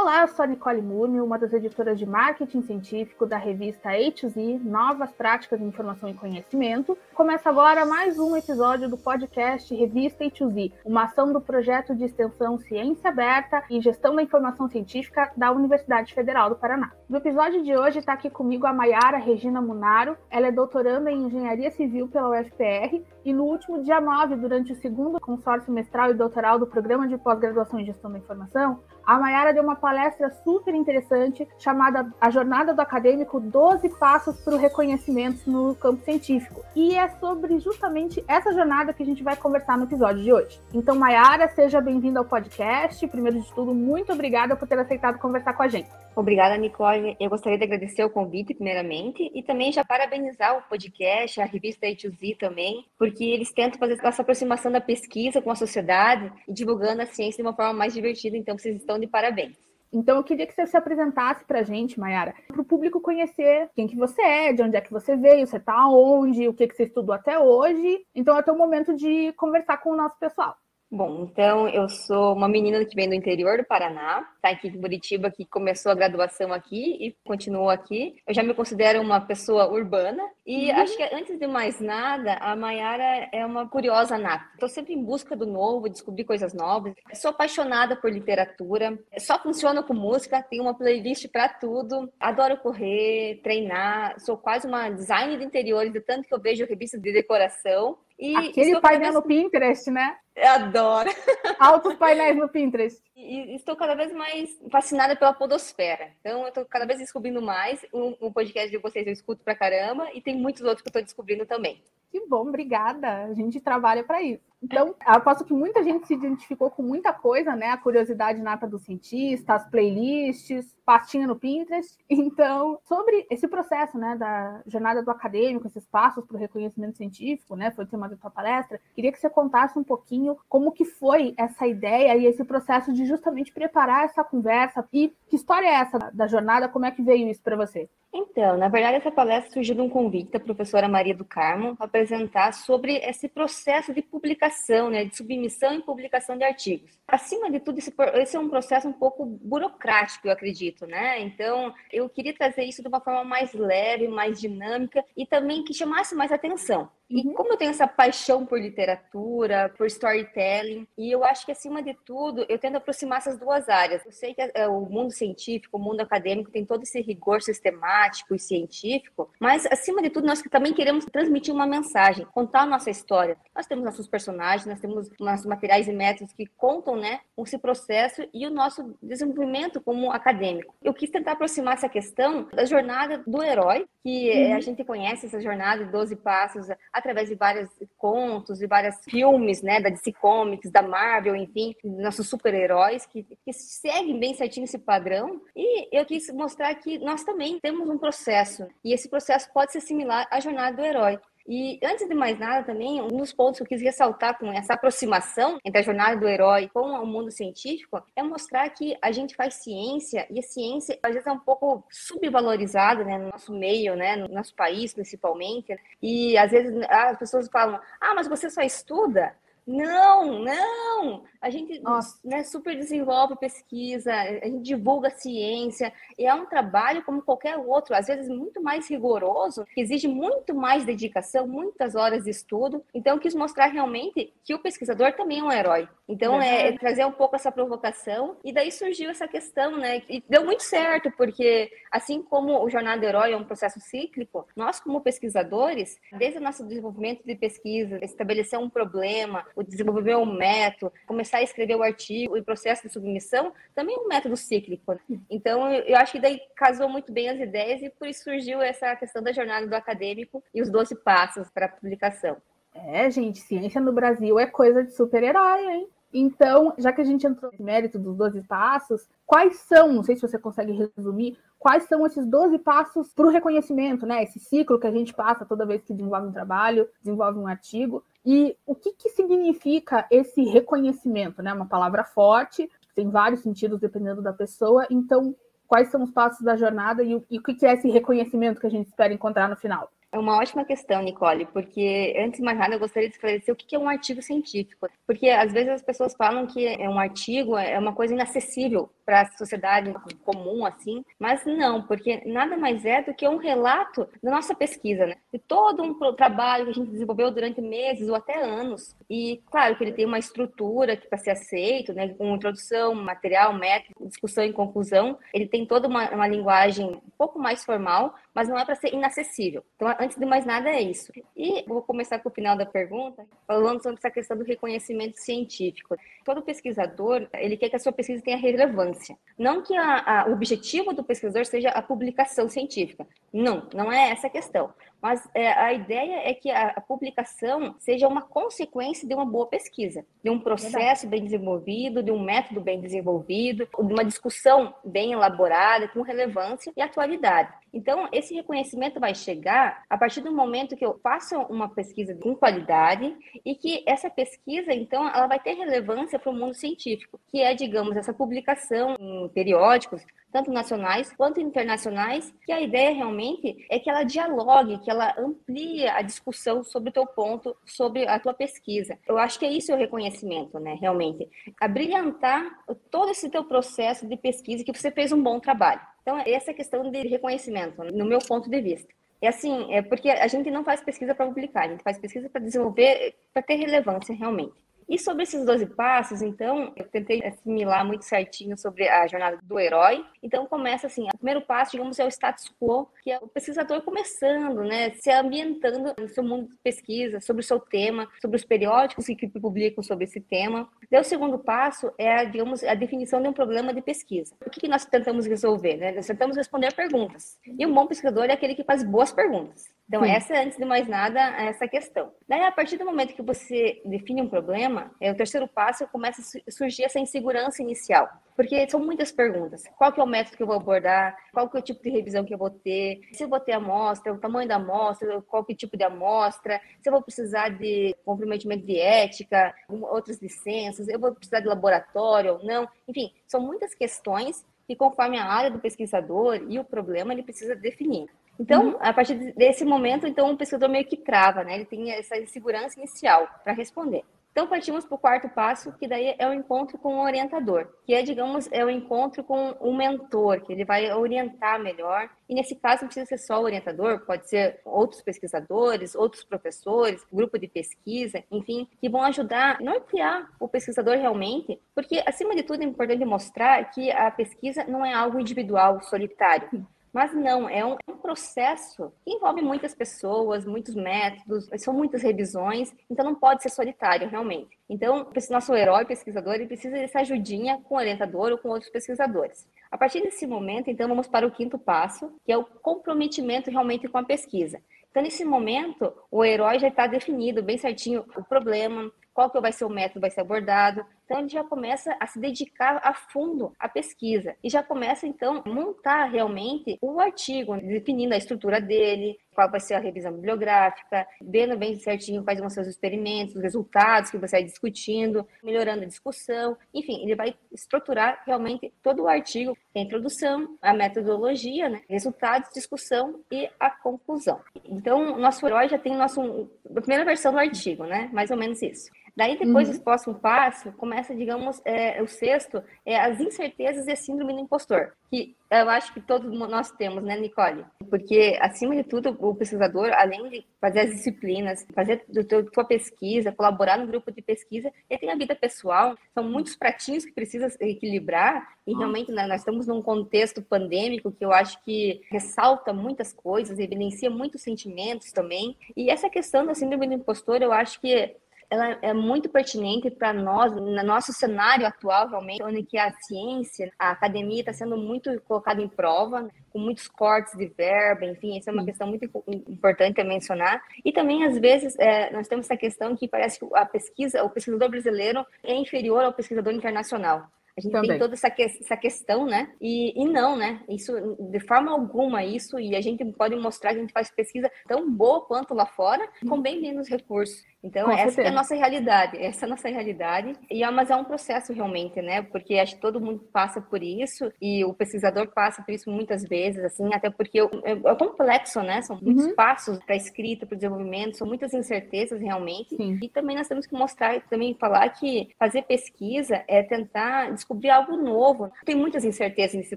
Olá, eu sou a Nicole Múrmio, uma das editoras de marketing científico da revista A2Z, Novas Práticas de Informação e Conhecimento. Começa agora mais um episódio do podcast Revista A2Z, uma ação do projeto de extensão Ciência Aberta e Gestão da Informação Científica da Universidade Federal do Paraná. No episódio de hoje está aqui comigo a Maiara Regina Munaro. Ela é doutoranda em Engenharia Civil pela UFPR e no último dia 9, durante o segundo consórcio mestral e doutoral do Programa de Pós-Graduação em Gestão da Informação, a Mayara deu uma palestra super interessante chamada A Jornada do Acadêmico 12 Passos para o Reconhecimento no Campo Científico. E é sobre justamente essa jornada que a gente vai conversar no episódio de hoje. Então, Mayara, seja bem-vinda ao podcast. Primeiro de tudo, muito obrigada por ter aceitado conversar com a gente. Obrigada, Nicole. Eu gostaria de agradecer o convite, primeiramente, e também já parabenizar o podcast, a revista A2Z também, porque eles tentam fazer essa aproximação da pesquisa com a sociedade e divulgando a ciência de uma forma mais divertida. Então, vocês estão de parabéns. Então, eu queria que você se apresentasse para a gente, Mayara, para o público conhecer quem que você é, de onde é que você veio, você está onde, o que, que você estudou até hoje. Então, é até o momento de conversar com o nosso pessoal. Bom, então eu sou uma menina que vem do interior do Paraná, tá aqui em Curitiba, que começou a graduação aqui e continuou aqui. Eu já me considero uma pessoa urbana e uhum. acho que antes de mais nada, a Mayara é uma curiosa nata. Estou sempre em busca do novo, descobrir coisas novas. Sou apaixonada por literatura, só funciono com música, tenho uma playlist para tudo. Adoro correr, treinar, sou quase uma designer de interiores, de tanto que eu vejo revistas de decoração. E Aquele painel no Pinterest, né? Adoro. Altos painéis no Pinterest. E estou cada vez mais fascinada pela podosfera. Então, eu estou cada vez descobrindo mais. O, o podcast de vocês eu escuto pra caramba e tem muitos outros que eu estou descobrindo também. Que bom, obrigada. A gente trabalha para isso. Então, aposto que muita gente se identificou com muita coisa, né? A curiosidade nata do cientista, as playlists, pastinha no Pinterest. Então, sobre esse processo, né, da jornada do acadêmico, esses passos para o reconhecimento científico, né, foi o tema da tua palestra, queria que você contasse um pouquinho como que foi essa ideia e esse processo de justamente preparar essa conversa e que história é essa da jornada, como é que veio isso para você? Então, na verdade, essa palestra surgiu de um convite da professora Maria do Carmo apresentar sobre esse processo de publicação, né, de submissão e publicação de artigos. Acima de tudo, esse, esse é um processo um pouco burocrático, eu acredito, né? Então, eu queria trazer isso de uma forma mais leve, mais dinâmica e também que chamasse mais atenção. E uhum. como eu tenho essa paixão por literatura, por storytelling, e eu acho que acima de tudo, eu tento aproximar essas duas áreas. Eu sei que é, o mundo científico, o mundo acadêmico tem todo esse rigor sistemático e científico, mas acima de tudo, nós também queremos transmitir uma mensagem, contar a nossa história. Nós temos nossos personagens, nós temos nossos materiais e métodos que contam, né, esse processo e o nosso desenvolvimento como acadêmico. Eu quis tentar aproximar essa questão da jornada do herói, que uhum. a gente conhece essa jornada de 12 passos através de vários contos e vários filmes, né, da DC Comics, da Marvel, enfim, nossos super-heróis que, que seguem bem certinho esse padrão. E eu quis mostrar que nós também temos um processo, e esse processo pode ser similar à jornada do herói. E antes de mais nada, também, um dos pontos que eu quis ressaltar com essa aproximação entre a jornada do herói com o mundo científico é mostrar que a gente faz ciência e a ciência às vezes é um pouco subvalorizada né, no nosso meio, né, no nosso país principalmente. E às vezes as pessoas falam: ah, mas você só estuda? Não, não! A gente né, super desenvolve pesquisa, a gente divulga ciência, e é um trabalho como qualquer outro, às vezes muito mais rigoroso, que exige muito mais dedicação, muitas horas de estudo. Então, eu quis mostrar realmente que o pesquisador também é um herói. Então, é, é trazer um pouco essa provocação, e daí surgiu essa questão, né? E deu muito certo, porque assim como o Jornada do Herói é um processo cíclico, nós, como pesquisadores, desde o nosso desenvolvimento de pesquisa, estabelecer um problema, desenvolver um método, começar a escrever o artigo e processo de submissão, também é um método cíclico. Então, eu acho que daí casou muito bem as ideias e por isso surgiu essa questão da jornada do acadêmico e os 12 passos para a publicação. É, gente, ciência no Brasil é coisa de super-herói, hein? Então, já que a gente entrou no mérito dos 12 passos, quais são, não sei se você consegue resumir, quais são esses 12 passos para o reconhecimento, né? Esse ciclo que a gente passa toda vez que desenvolve um trabalho, desenvolve um artigo. E o que, que significa esse reconhecimento, né? Uma palavra forte, tem vários sentidos dependendo da pessoa. Então, quais são os passos da jornada e o, e o que é esse reconhecimento que a gente espera encontrar no final? É uma ótima questão, Nicole, porque antes de mais nada eu gostaria de esclarecer o que é um artigo científico. Porque às vezes as pessoas falam que é um artigo é uma coisa inacessível para a sociedade comum, assim, mas não, porque nada mais é do que um relato da nossa pesquisa, né? De todo um trabalho que a gente desenvolveu durante meses ou até anos. E claro que ele tem uma estrutura para ser aceito, né? Com introdução, material, método, discussão e conclusão. Ele tem toda uma, uma linguagem um pouco mais formal, mas não é para ser inacessível. Então, antes de mais nada, é isso. E vou começar com o final da pergunta, falando sobre essa questão do reconhecimento científico. Todo pesquisador, ele quer que a sua pesquisa tenha relevância. Não que a, a, o objetivo do pesquisador seja a publicação científica. Não, não é essa a questão. Mas é, a ideia é que a, a, publicação seja uma consequência de uma boa pesquisa, de um processo Verdade. bem desenvolvido, de um método bem desenvolvido, de uma discussão bem elaborada, com relevância e atualidade. Então, esse reconhecimento vai chegar a partir do momento que eu faça uma pesquisa com qualidade e que essa pesquisa, então, ela vai ter relevância para o mundo científico, que é, digamos, essa publicação em periódicos, tanto nacionais quanto internacionais, que a ideia realmente é que ela dialogue, que ela amplie a discussão sobre o teu ponto, sobre a tua pesquisa. Eu acho que é isso o reconhecimento, né, realmente. Abrilhantar todo esse teu processo de pesquisa que você fez um bom trabalho. Então, essa é questão de reconhecimento, no meu ponto de vista. É assim, é porque a gente não faz pesquisa para publicar, a gente faz pesquisa para desenvolver, para ter relevância realmente. E sobre esses 12 passos, então, eu tentei assimilar muito certinho sobre a jornada do herói. Então, começa assim: o primeiro passo, digamos, é o status quo, que é o pesquisador começando, né, se ambientando no seu mundo de pesquisa, sobre o seu tema, sobre os periódicos que publicam sobre esse tema. Daí, o segundo passo é, digamos, a definição de um problema de pesquisa. O que, nós tentamos resolver? Né? Nós tentamos responder perguntas. E um bom pesquisador é aquele que faz boas perguntas. Então, Sim. essa, antes de mais nada, é essa questão. Daí, a partir do momento que você define um problema, é o terceiro passo, começa a surgir essa insegurança inicial. Porque são muitas perguntas. Qual que é o método que eu vou abordar? Qual que é o tipo de revisão que eu vou ter? Se eu vou ter amostra, o tamanho da amostra, qual que é o tipo de amostra? Se eu vou precisar de comprometimento de ética, outras licenças, eu vou precisar de laboratório ou não? Enfim, são muitas questões que conforme a área do pesquisador e o problema, ele precisa definir. Então, uhum. a partir desse momento, então o pesquisador meio que trava, né? Ele tem essa insegurança inicial para responder. Então, partimos para o quarto passo, que daí é o encontro com o orientador, que é, digamos, é o encontro com o mentor, que ele vai orientar melhor. E nesse caso, não precisa ser só o orientador, pode ser outros pesquisadores, outros professores, grupo de pesquisa, enfim, que vão ajudar a nortear o pesquisador realmente, porque, acima de tudo, é importante mostrar que a pesquisa não é algo individual, solitário. Mas não, é um, é um, processo que envolve muitas pessoas, muitos métodos, são muitas revisões, então não pode ser solitário, realmente. Então, esse nosso herói pesquisador, ele precisa dessa ajudinha com o orientador ou com outros pesquisadores. A partir desse momento, então, vamos para o quinto passo, que é o comprometimento realmente com a pesquisa. Então, nesse momento, o herói já está definido bem certinho o problema, qual que vai ser o método vai ser abordado. Então ele já começa a se dedicar a fundo à pesquisa e já começa então a montar realmente o artigo, definindo a estrutura dele, qual vai ser a revisão bibliográfica, vendo bem certinho quais vão ser os experimentos, os resultados que você vai discutindo, melhorando a discussão. Enfim, ele vai estruturar realmente todo o artigo, a introdução, a metodologia, né? resultados, discussão e a conclusão. Então, nosso herói já tem nosso, a primeira versão do artigo, né? Mais ou menos isso. Daí, depois, uhum. o próximo passo, começa, digamos, é, o sexto, é as incertezas e a síndrome do impostor, que eu acho que todos nós temos, né, Nicole? Porque, acima de tudo, o pesquisador, além de fazer as disciplinas, fazer a tua pesquisa, colaborar no grupo de pesquisa, ele tem a vida pessoal, são muitos pratinhos que precisa equilibrar, e realmente né, nós estamos num contexto pandêmico que eu acho que ressalta muitas coisas, evidencia muitos sentimentos também, e essa questão da síndrome do impostor, eu acho que ela é muito pertinente para nós, no nosso cenário atual, realmente, onde que a ciência, a academia está sendo muito colocada em prova, com muitos cortes de verba, enfim, isso é uma questão muito importante a mencionar. E também, às vezes, é, nós temos essa questão que parece que a pesquisa, o pesquisador brasileiro é inferior ao pesquisador internacional. A gente Também. tem toda essa, que, essa questão, né? E, e não, né? Isso, de forma alguma, isso, e a gente pode mostrar que a gente faz pesquisa tão boa quanto lá fora, com bem menos recursos. Então, Com essa é a nossa realidade, essa é a nossa realidade. E é, mas é um processo realmente, né? Porque acho que todo mundo passa por isso e o pesquisador passa por isso muitas vezes, assim, até porque é, é complexo, né? São muitos uhum. passos para a escrita, para o desenvolvimento, são muitas incertezas realmente. Sim. E também nós temos que mostrar e também falar que fazer pesquisa é tentar descobrir algo novo. Tem muitas incertezas nesse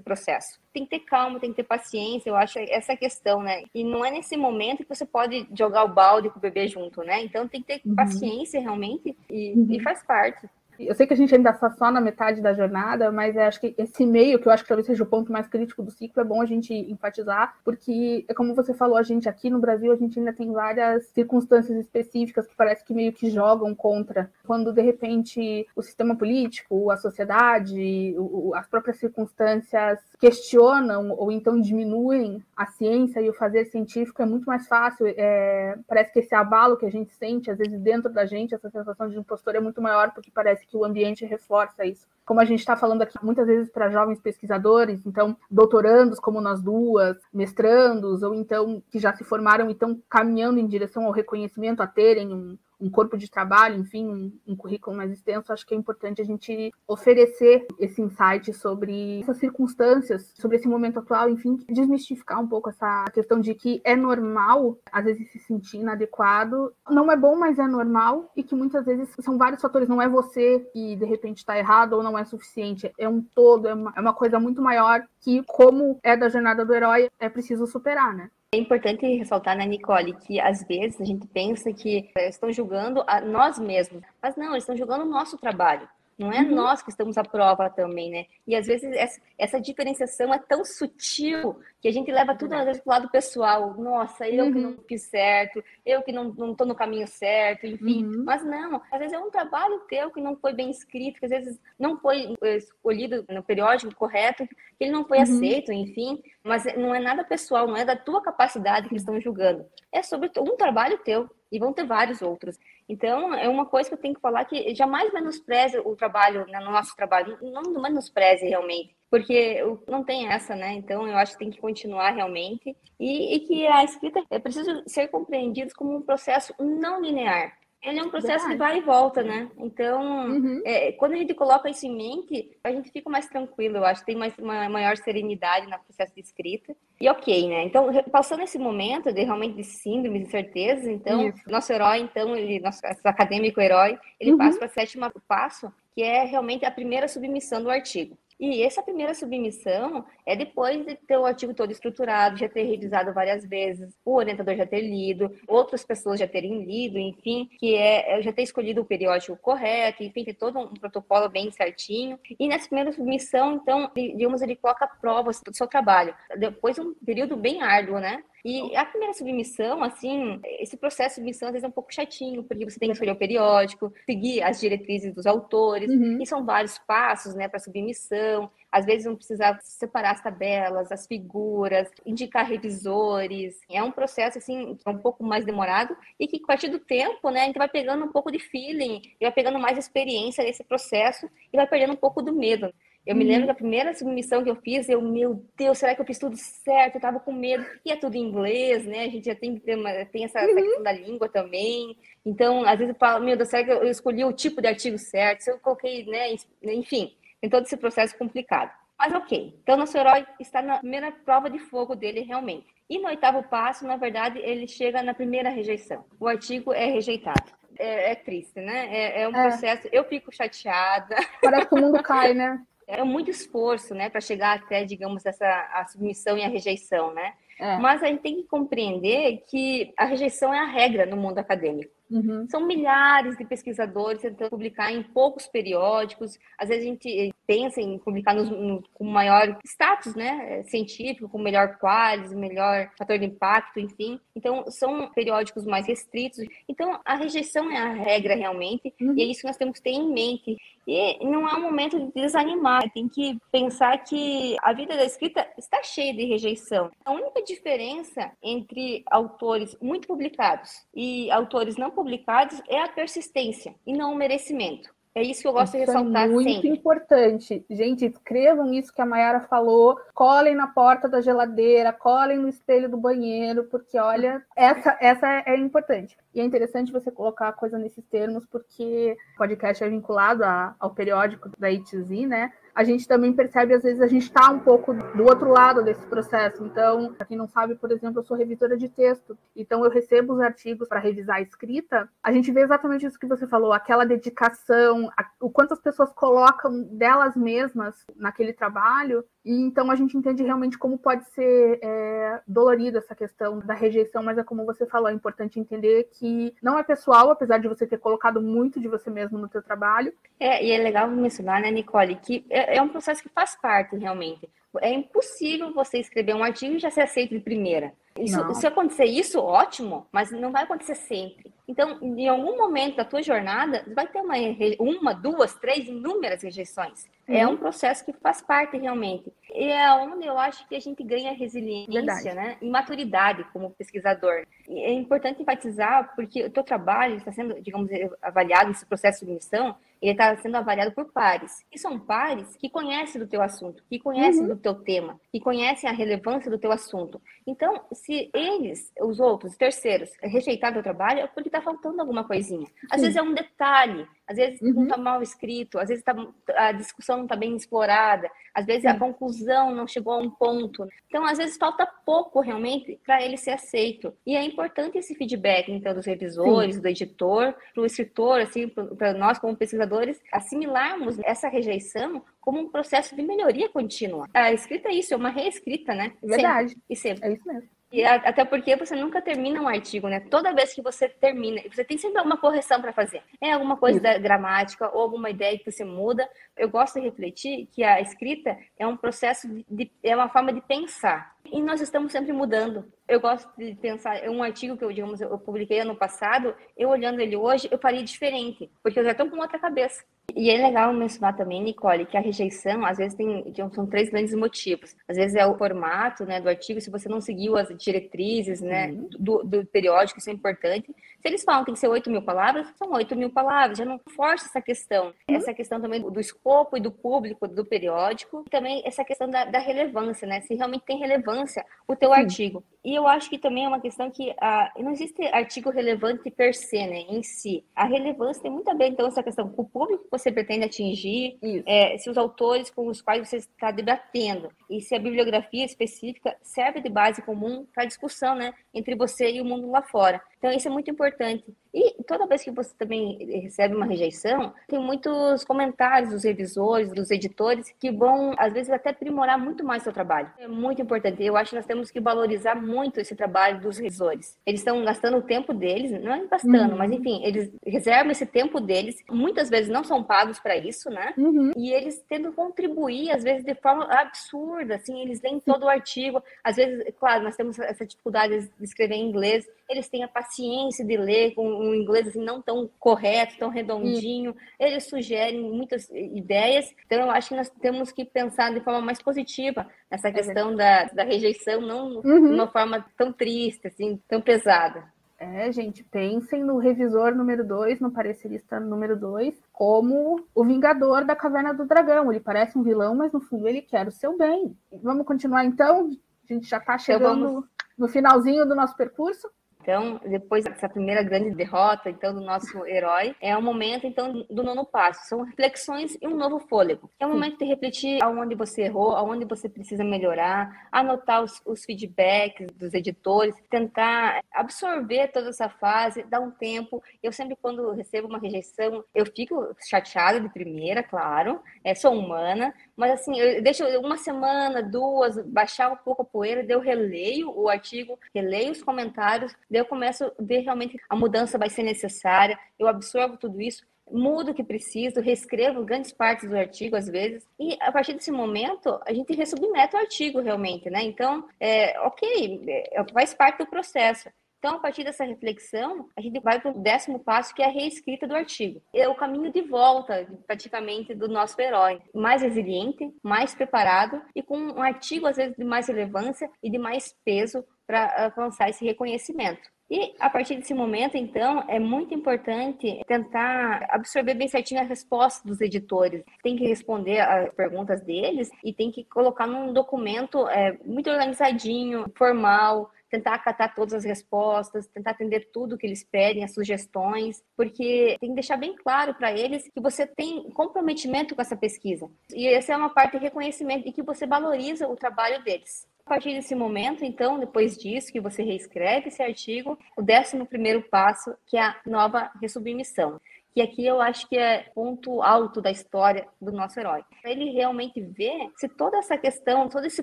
processo. Tem que ter calma, tem que ter paciência, eu acho essa questão, né? E não é nesse momento que você pode jogar o balde com o bebê junto, né? Então tem que ter uhum. paciência realmente e, uhum. e faz parte. Eu sei que a gente ainda está só na metade da jornada, mas acho que esse meio, que eu acho que talvez seja o ponto mais crítico do ciclo, é bom a gente enfatizar, porque, é como você falou, a gente aqui no Brasil, a gente ainda tem várias circunstâncias específicas que parece que meio que jogam contra. Quando, de repente, o sistema político, a sociedade, as próprias circunstâncias questionam ou então diminuem a ciência e o fazer científico, é muito mais fácil. É, parece que esse abalo que a gente sente, às vezes, dentro da gente, essa sensação de impostor é muito maior, porque parece que o ambiente reforça isso. Como a gente está falando aqui muitas vezes para jovens pesquisadores, então doutorandos como nós duas, mestrandos, ou então que já se formaram e estão caminhando em direção ao reconhecimento, a terem um, um corpo de trabalho, enfim, um, um, currículo mais extenso, acho que é importante a gente oferecer esse insight sobre essas circunstâncias, sobre esse momento atual, enfim, desmistificar um pouco essa questão de que é normal, às vezes, se sentir inadequado. Não é bom, mas é normal, e que muitas vezes são vários fatores, não é você que de repente está errado ou não é suficiente, é um todo, é uma, é uma coisa muito maior que, como é da jornada do herói, é preciso superar, né? É importante ressaltar, né, Nicole, que às vezes a gente pensa que estão julgando nós mesmos, mas não, eles estão julgando o nosso trabalho. Não é uhum. nós que estamos à prova também, né? E às vezes essa, essa diferenciação é tão sutil que a gente leva tudo às vezes para o lado pessoal. Nossa, eu uhum. que não fiz certo, eu que não estou no caminho certo, enfim. Uhum. Mas não, às vezes é um trabalho teu que não foi bem escrito, que às vezes não foi eh, escolhido no periódico correto, que ele não foi uhum. aceito, enfim. Mas não é nada pessoal, não é da tua capacidade que eles estão julgando. É sobre um trabalho teu e vão ter vários outros. Então, é uma coisa que eu tenho que falar que jamais menospreze o trabalho, né, no nosso trabalho, não menospreze realmente, porque não tem essa, né? Então, eu acho que tem que continuar realmente e, e que a escrita é preciso ser compreendido como um processo não linear. Ele é um processo Verdade. que vai e volta, né? Então, uhum. é, quando a gente coloca isso em mente, a gente fica mais tranquilo, eu acho, tem mais, uma maior serenidade no processo de escrita. E ok, né? Então, passando esse momento de realmente de síndromes, de certezas, então, isso. nosso herói, então, ele, nosso acadêmico herói, ele uhum. passa para o sétimo passo, que é realmente a primeira submissão do artigo. E essa primeira submissão é depois de ter o artigo todo estruturado, já ter revisado várias vezes, o orientador já ter lido, outras pessoas já terem lido, enfim, que é, é já ter escolhido o periódico correto, enfim, ter todo um protocolo bem certinho. E nessa primeira submissão, então, digamos, ele coloca provas do seu trabalho. Depois um período bem árduo, né? E a primeira submissão, assim, esse processo de submissão às vezes é um pouco chatinho, porque você tem que escolher o periódico, seguir as diretrizes dos autores, uhum. e são vários passos, né, para submissão. Às vezes não precisa separar as tabelas, as figuras, indicar revisores. É um processo, assim, um pouco mais demorado e que, a partir do tempo, né, a gente vai pegando um pouco de feeling, e vai pegando mais experiência nesse processo e vai perdendo um pouco do medo. Eu me lembro uhum. da primeira submissão que eu fiz, eu, meu Deus, será que eu fiz tudo certo? Eu tava com medo. E é tudo em inglês, né? A gente já tem, uma, tem essa, uhum. essa questão da língua também. Então, às vezes eu falo, meu Deus, será que eu escolhi o tipo de artigo certo? Se eu coloquei, né? Enfim, tem todo esse processo complicado. Mas ok, então nosso herói está na primeira prova de fogo dele realmente. E no oitavo passo, na verdade, ele chega na primeira rejeição. O artigo é rejeitado. É, é triste, né? É, é um é. processo. Eu fico chateada. Parece que o mundo cai, né? é muito esforço, né, para chegar até, digamos, essa a submissão e a rejeição, né? É. Mas a gente tem que compreender que a rejeição é a regra no mundo acadêmico. Uhum. São milhares de pesquisadores tentando publicar em poucos periódicos. Às vezes a gente pensa em publicar no, no, com maior status né, científico, com melhor qualidade, melhor fator de impacto, enfim. Então, são periódicos mais restritos. Então, a rejeição é a regra realmente, uhum. e é isso que nós temos que ter em mente. E não é um momento de desanimar, tem que pensar que a vida da escrita está cheia de rejeição. A única diferença entre autores muito publicados e autores não publicados é a persistência e não o merecimento. É isso que eu gosto isso de é ressaltar é muito sempre. importante. Gente, escrevam isso que a Mayara falou, colhem na porta da geladeira, colhem no espelho do banheiro, porque olha, essa, essa é importante. E é interessante você colocar a coisa nesses termos, porque o podcast é vinculado a, ao periódico da ITZ, né? A gente também percebe, às vezes, a gente está um pouco do outro lado desse processo. Então, para quem não sabe, por exemplo, eu sou revisora de texto, então eu recebo os artigos para revisar a escrita. A gente vê exatamente isso que você falou, aquela dedicação, a, o quanto as pessoas colocam delas mesmas naquele trabalho, e então a gente entende realmente como pode ser é, dolorida essa questão da rejeição, mas é como você falou, é importante entender que não é pessoal, apesar de você ter colocado muito de você mesmo no seu trabalho. É, e é legal mencionar, né, Nicole, que é, é um processo que faz parte realmente. É impossível você escrever um artigo e já ser aceito de primeira. Isso, se acontecer isso, ótimo, mas não vai acontecer sempre. Então, em algum momento da tua jornada, vai ter uma, uma duas, três, inúmeras rejeições. É uhum. É um processo que faz parte realmente. E é onde eu acho que a gente ganha resiliência né? e maturidade como pesquisador. E é importante enfatizar, porque o teu trabalho está sendo, digamos, avaliado nesse processo de missão, ele está sendo avaliado por pares. E são pares que conhecem do teu assunto, que conhecem uhum. do teu tema, que conhecem a relevância do teu assunto. Então, se eles, os outros, terceiros, rejeitarem o trabalho, é porque está faltando alguma coisinha. Às Sim. vezes é um detalhe, às vezes uhum. não está mal escrito, às vezes tá, a discussão não está bem explorada, às vezes Sim. a conclusão não chegou a um ponto. Então, às vezes falta pouco realmente para ele ser aceito. E é importante esse feedback, então, dos revisores, Sim. do editor, para o escritor, assim, para nós como pesquisadores, assimilarmos essa rejeição como um processo de melhoria contínua. A escrita é isso, é uma reescrita, né? Verdade. Sempre, e sempre. É isso mesmo. E até porque você nunca termina um artigo, né? Toda vez que você termina, você tem sempre alguma correção para fazer. É alguma coisa da gramática ou alguma ideia que você muda. Eu gosto de refletir que a escrita é um processo de, é uma forma de pensar. E nós estamos sempre mudando. Eu gosto de pensar, é um artigo que eu, digamos, eu publiquei ano passado, eu olhando ele hoje, eu faria diferente, porque eu já estou com outra cabeça. E é legal mencionar também, Nicole, que a rejeição, às vezes, tem são três grandes motivos. Às vezes é o formato né, do artigo, se você não seguiu as diretrizes né, uhum. do, do, periódico, isso é importante. Se eles falam que tem que ser 8 mil palavras, são 8 mil palavras, já não força essa questão. Uhum. Essa questão também do escopo e do público do periódico, e também essa questão da, da relevância, né? Se realmente tem relevância o teu Sim. artigo. E eu acho que também é uma questão que ah, não existe artigo relevante per se, né, em si. A relevância tem muito a ver, então, essa questão com o público que você pretende atingir, é, se os autores com os quais você está debatendo, e se a bibliografia específica serve de base comum para a discussão, né, entre você e o mundo lá fora. Então, isso é muito importante. E toda vez que você também recebe uma rejeição, tem muitos comentários dos revisores, dos editores, que vão, às vezes, até aprimorar muito mais seu trabalho. É muito importante. Eu acho que nós temos que valorizar muito esse trabalho dos revisores. Eles estão gastando o tempo deles, não é gastando, uhum. mas enfim, eles reservam esse tempo deles. Muitas vezes não são pagos para isso, né? Uhum. E eles tendo contribuir, às vezes, de forma absurda, assim, eles leem todo o artigo. Às vezes, claro, nós temos essa dificuldade de escrever em inglês, eles têm a paciência de ler com um inglês assim, não tão correto, tão redondinho. Eles sugerem muitas ideias. Então, eu acho que nós temos que pensar de forma mais positiva nessa é questão da, da rejeição, não uhum. de uma forma tão triste, assim, tão pesada. É, gente, pensem no revisor número 2, no parecerista número 2, como o vingador da Caverna do Dragão. Ele parece um vilão, mas no fundo ele quer o seu bem. Vamos continuar então? A gente já está então chegando então no finalzinho do nosso percurso. Então, depois dessa primeira grande derrota, então, do nosso herói, é o momento, então, do nono passo. São reflexões e um novo fôlego. É o momento de refletir aonde você errou, aonde você precisa melhorar, anotar os, os feedbacks dos editores, tentar absorver toda essa fase, dar um tempo. Eu sempre, quando recebo uma rejeição, eu fico chateada de primeira, claro, é, sou humana, mas assim, eu deixo uma semana, duas, baixar um pouco a poeira, daí eu releio o artigo, releio os comentários, daí eu começo a ver realmente a mudança vai ser necessária, eu absorvo tudo isso, mudo o que preciso, reescrevo grandes partes do artigo às vezes, e a partir desse momento a gente ressubmete o artigo realmente, né? Então, é, ok, é, faz parte do processo. Então, a partir dessa reflexão, a gente vai para o décimo passo, que é a reescrita do artigo. É o caminho de volta, praticamente, do nosso herói. Mais resiliente, mais preparado e com um artigo, às vezes, de mais relevância e de mais peso para alcançar esse reconhecimento. E a partir desse momento, então, é muito importante tentar absorver bem certinho a resposta dos editores. Tem que responder as perguntas deles e tem que colocar num documento é, muito organizadinho, formal, tentar acatar todas as respostas, tentar atender tudo que eles pedem, as sugestões, porque tem que deixar bem claro para eles que você tem comprometimento com essa pesquisa. E essa é uma parte de reconhecimento e que você valoriza o trabalho deles. A partir desse momento, então, depois disso, que você reescreve esse artigo, o décimo primeiro passo, que é a nova ressubmissão que aqui eu acho que é ponto alto da história do nosso herói. Ele realmente vê se toda essa questão, todo esse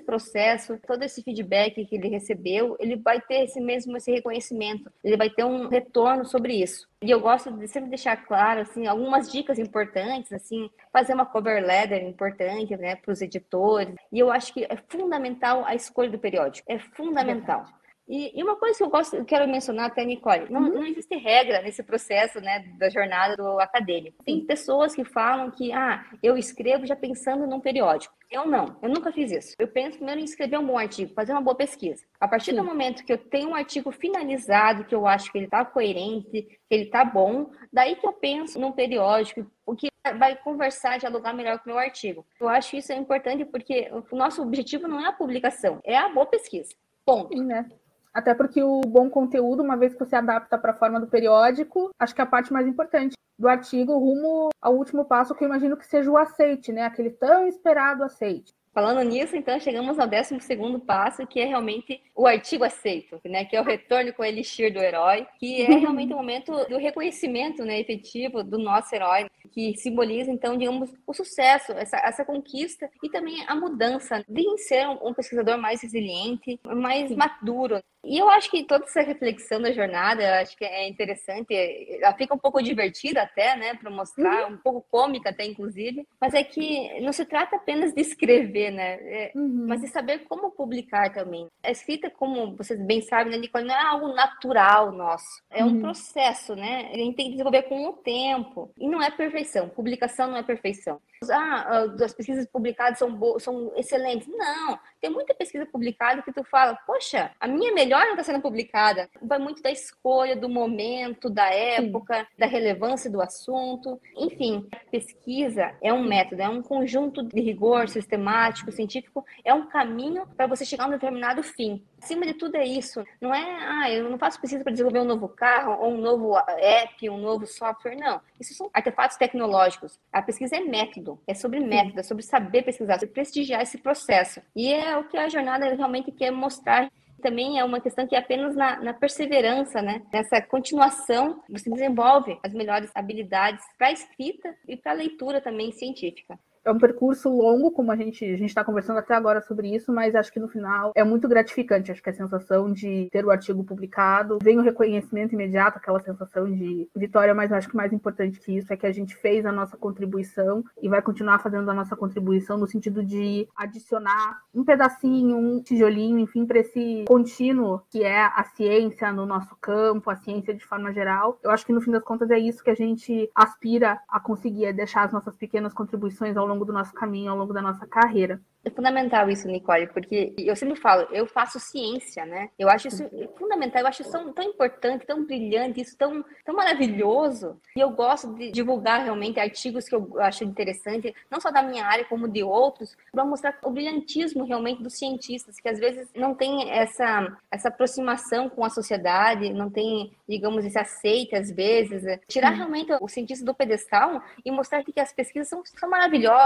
processo, todo esse feedback que ele recebeu, ele vai ter esse mesmo esse reconhecimento, ele vai ter um retorno sobre isso. E eu gosto de sempre deixar claro assim algumas dicas importantes, assim, fazer uma cover letter importante, né, para os editores. E eu acho que é fundamental a escolha do periódico, é fundamental. E, e, uma coisa que eu gosto, eu quero mencionar até, Nicole, não, uhum. não existe regra nesse processo, né, da jornada do acadêmico. Tem pessoas que falam que, ah, eu escrevo já pensando num periódico. Eu não, eu nunca fiz isso. Eu penso primeiro em escrever um bom artigo, fazer uma boa pesquisa. A partir Sim. do momento que eu tenho um artigo finalizado, que eu acho que ele está coerente, que ele está bom, daí que eu penso num periódico, o que vai conversar, dialogar melhor com o meu artigo. Eu acho isso é importante porque o nosso objetivo não é a publicação, é a boa pesquisa. Ponto. Sim, né? Até porque o bom conteúdo, uma vez que você adapta para a forma do periódico, acho que é a parte mais importante do artigo rumo ao último passo, que eu imagino que seja o aceite, né? Aquele tão esperado aceite. Falando nisso, então, chegamos ao 12 passo, que é realmente o artigo aceito, né? que é o retorno com o elixir do herói, que é realmente o momento do reconhecimento né, efetivo do nosso herói, que simboliza, então, digamos, o sucesso, essa, essa conquista e também a mudança de ser um, um pesquisador mais resiliente, mais maduro. E eu acho que toda essa reflexão da jornada, eu acho que é interessante, ela fica um pouco divertida até, né, para mostrar, uhum. um pouco cômica até, inclusive, mas é que não se trata apenas de escrever, né, é, uhum. mas de saber como publicar também. A escrita, como vocês bem sabem, né, Nicole, não é algo natural nosso, é um uhum. processo, né, a gente tem que desenvolver com o tempo, e não é perfeição, publicação não é perfeição. Ah, ah as pesquisas publicadas são, são excelentes. Não, tem muita pesquisa publicada que tu fala, poxa, a minha melhor não está sendo publicada. Vai muito da escolha, do momento, da época, Sim. da relevância do assunto. Enfim, pesquisa é um método, é um conjunto de rigor sistemático, científico, é um caminho para você chegar a um determinado fim. Acima de tudo é isso. Não é, ah, eu não faço pesquisa para desenvolver um novo carro ou um novo app, um novo software. Não. Isso são artefatos tecnológicos. A pesquisa é método. É sobre método, é sobre saber pesquisar, sobre prestigiar esse processo. E é o que a jornada realmente quer mostrar também é uma questão que é apenas na, na, perseverança, né? Nessa continuação, você desenvolve as melhores habilidades para escrita e para leitura também científica é um percurso longo, como a gente a está conversando até agora sobre isso, mas acho que no final é muito gratificante. Acho que a sensação de ter o artigo publicado, vem o reconhecimento imediato, aquela sensação de vitória, mas acho que mais importante que isso é que a gente fez a nossa contribuição e vai continuar fazendo a nossa contribuição no sentido de adicionar um pedacinho, um tijolinho, enfim, para esse contínuo que é a ciência no nosso campo, a ciência de forma geral. Eu acho que no fim das contas é isso que a gente aspira a conseguir, é deixar as nossas pequenas contribuições ao longo do nosso caminho, ao longo da nossa carreira. É fundamental isso, Nicole, porque eu sempre falo, eu faço ciência, né? Eu acho isso fundamental, eu acho isso tão, tão importante, tão brilhante, isso tão, tão maravilhoso. E eu gosto de divulgar realmente artigos que eu acho interessante, não só da minha área, como de outros, para mostrar o brilhantismo realmente dos cientistas, que às vezes não tem essa, essa aproximação com a sociedade, não tem, digamos, esse aceite às vezes. Tirar realmente o cientista do pedestal e mostrar que as pesquisas são, são maravilhosas.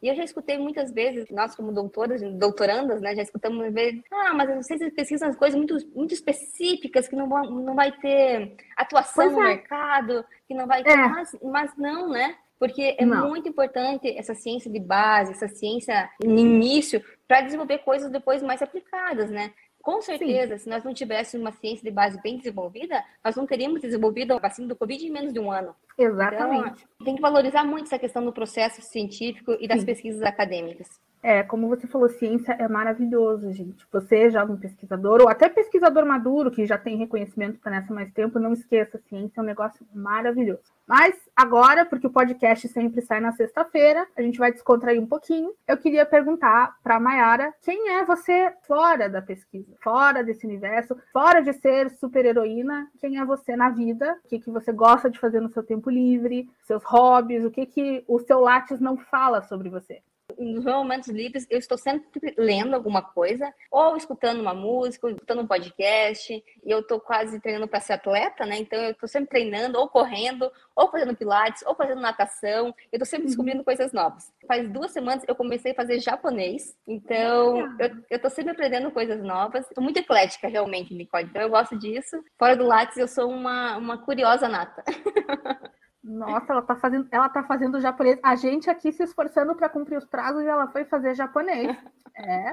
E eu já escutei muitas vezes, nós como doutoras, doutorandas, né, já escutamos vezes, ah, mas vocês pesquisam coisas muito, muito específicas que não, vão, não vai ter atuação pois no é. mercado, que não vai ter, é. mas, mas não, né? Porque é não. muito importante essa ciência de base, essa ciência no início, para desenvolver coisas depois mais aplicadas, né? Com certeza, Sim. se nós não tivéssemos uma ciência de base bem desenvolvida, nós não teríamos desenvolvido a vacina do Covid em menos de um ano. Exatamente. Então, tem que valorizar muito essa questão do processo científico e das Sim. pesquisas acadêmicas. É, como você falou, ciência é maravilhoso, gente. Você, jovem pesquisador, ou até pesquisador maduro, que já tem reconhecimento está nessa mais tempo, não esqueça, ciência é um negócio maravilhoso. Mas agora, porque o podcast sempre sai na sexta-feira, a gente vai descontrair um pouquinho. Eu queria perguntar para a Mayara quem é você fora da pesquisa, fora desse universo, fora de ser super-heroína, quem é você na vida, o que, que você gosta de fazer no seu tempo livre, seus hobbies, o que, que o seu Lattes não fala sobre você nos meus momentos livres, eu estou sempre lendo alguma coisa, ou escutando uma música, ou escutando um podcast, e eu estou quase treinando para ser atleta, né? Então eu estou sempre treinando, ou correndo, ou fazendo pilates, ou fazendo natação. Eu estou sempre uhum. descobrindo coisas novas. Faz duas semanas eu comecei a fazer japonês, então eu estou sempre aprendendo coisas novas. Estou muito eclética, realmente, Nicole, então eu gosto disso. Fora do Lattes, eu sou uma, uma curiosa nata. Nossa, ela tá fazendo, ela tá fazendo japonês. A gente aqui se esforçando para cumprir os prazos e ela foi fazer japonês. É,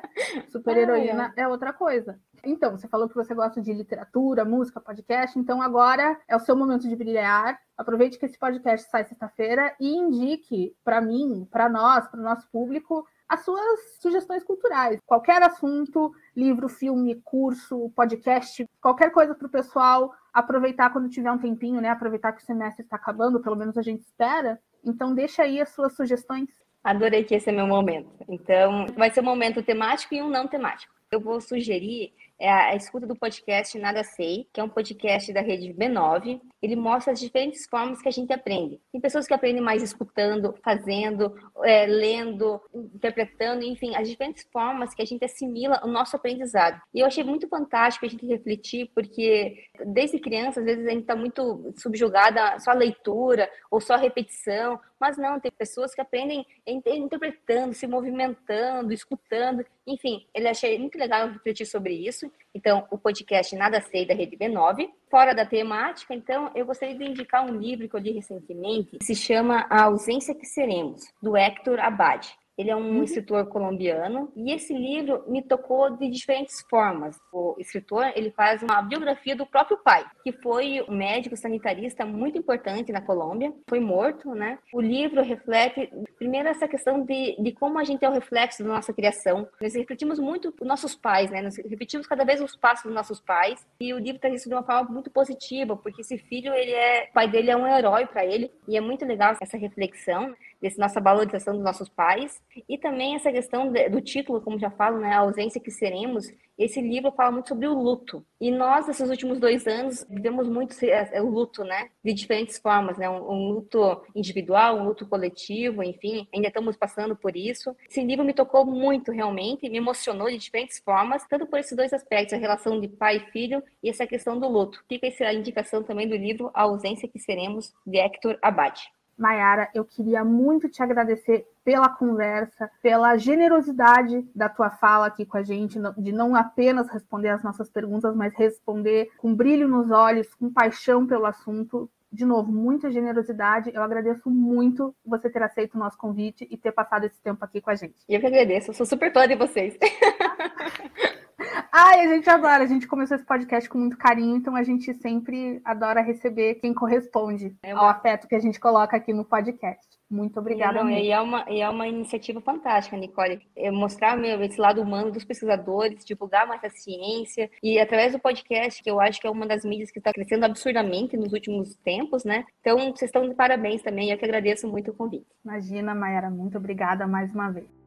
super heroína é outra coisa. Então, você falou que você gosta de literatura, música, podcast, então agora é o seu momento de brilhar. Aproveite que esse podcast sai sexta-feira e indique para mim, para nós, para o nosso público, as suas sugestões culturais. Qualquer assunto, livro, filme, curso, podcast, qualquer coisa para o pessoal aproveitar quando tiver um tempinho, né? Aproveitar que o semestre está acabando, pelo menos a gente espera. Então, deixa aí as suas sugestões. Adorei que esse é meu momento. Então, vai ser um momento temático e um não temático. Eu vou sugerir é a escuta do podcast Nada Sei, que é um podcast da rede B9. Ele mostra as diferentes formas que a gente aprende. Tem pessoas que aprendem mais escutando, fazendo, é, lendo, interpretando, enfim, as diferentes formas que a gente assimila o nosso aprendizado. E eu achei muito fantástico a gente refletir, porque desde criança, às vezes a gente está muito subjugada só à leitura ou só à repetição, mas não, tem pessoas que aprendem interpretando, se movimentando, escutando, enfim, ele achei muito legal refletir sobre isso. Então, o podcast Nada Sei da Rede B9. Fora da temática, então, eu gostaria de indicar um livro que eu li recentemente, que se chama A Ausência que Seremos, do Hector Abad. Ele é um uhum. escritor colombiano e esse livro me tocou de diferentes formas. O escritor ele faz uma biografia do próprio pai, que foi um médico sanitarista muito importante na Colômbia, foi morto, né? O livro reflete primeiro essa questão de, de como a gente é o reflexo da nossa criação. Nós refletimos muito os nossos pais, né? Nós repetimos cada vez os passos dos nossos pais e o livro traz isso de uma forma muito positiva, porque esse filho ele é, o pai dele é um herói para ele e é muito legal essa reflexão dessa nossa valorização dos nossos pais e também essa questão do título, como já falo, né, a ausência que seremos. Esse livro fala muito sobre o luto. E nós, nesses últimos dois anos, vivemos muito é, o luto, né, de diferentes formas, né, um, um luto individual, um luto coletivo, enfim, ainda estamos passando por isso. Esse livro me tocou muito, realmente, me emocionou de diferentes formas, tanto por esses dois aspectos, a relação de pai e filho e essa questão do luto. Fica essa indicação também do livro A Ausência que Seremos, de Hector Abad. Mayara, eu queria muito te agradecer pela conversa, pela generosidade da tua fala aqui com a gente, de não apenas responder as nossas perguntas, mas responder com brilho nos olhos, com paixão pelo assunto. De novo, muita generosidade. Eu agradeço muito você ter aceito o nosso convite e ter passado esse tempo aqui com a gente. Eu que agradeço, eu sou super fã de vocês. Ai, a gente adora. A gente começou esse podcast com muito carinho, então a gente sempre adora receber quem corresponde é ao afeto que a gente coloca aqui no podcast. Muito obrigada. Não, e, é uma, e é uma iniciativa fantástica, Nicole. É mostrar meu, esse lado humano dos pesquisadores, divulgar mais a ciência. E através do podcast, que eu acho que é uma das mídias que está crescendo absurdamente nos últimos tempos, né? Então, vocês estão de parabéns também. Eu que agradeço muito o convite. Imagina, Mayara. Muito obrigada mais uma vez.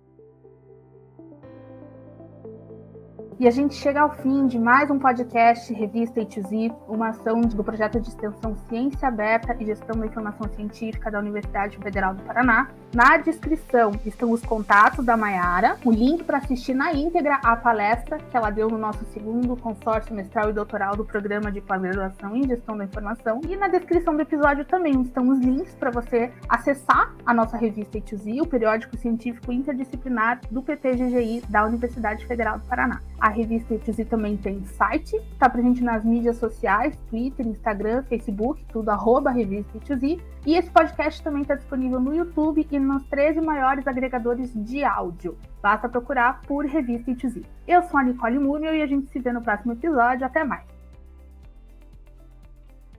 E a gente chega ao fim de mais um podcast Revista ITZ, uma ação do projeto de extensão Ciência Aberta e Gestão da Informação Científica da Universidade Federal do Paraná. Na descrição estão os contatos da Maiara, o link para assistir na íntegra a palestra que ela deu no nosso segundo consórcio mestral e doutoral do programa de pós-graduação em Gestão da Informação. E na descrição do episódio também estão os links para você acessar a nossa revista ITZ, o periódico científico interdisciplinar do PTGGI da Universidade Federal do Paraná. A revista ITZ também tem site, está presente nas mídias sociais, Twitter, Instagram, Facebook, tudo arroba revista ITZ. E esse podcast também está disponível no YouTube e nos 13 maiores agregadores de áudio. Basta procurar por Revista ITZ. Eu sou a Nicole Múmio e a gente se vê no próximo episódio. Até mais!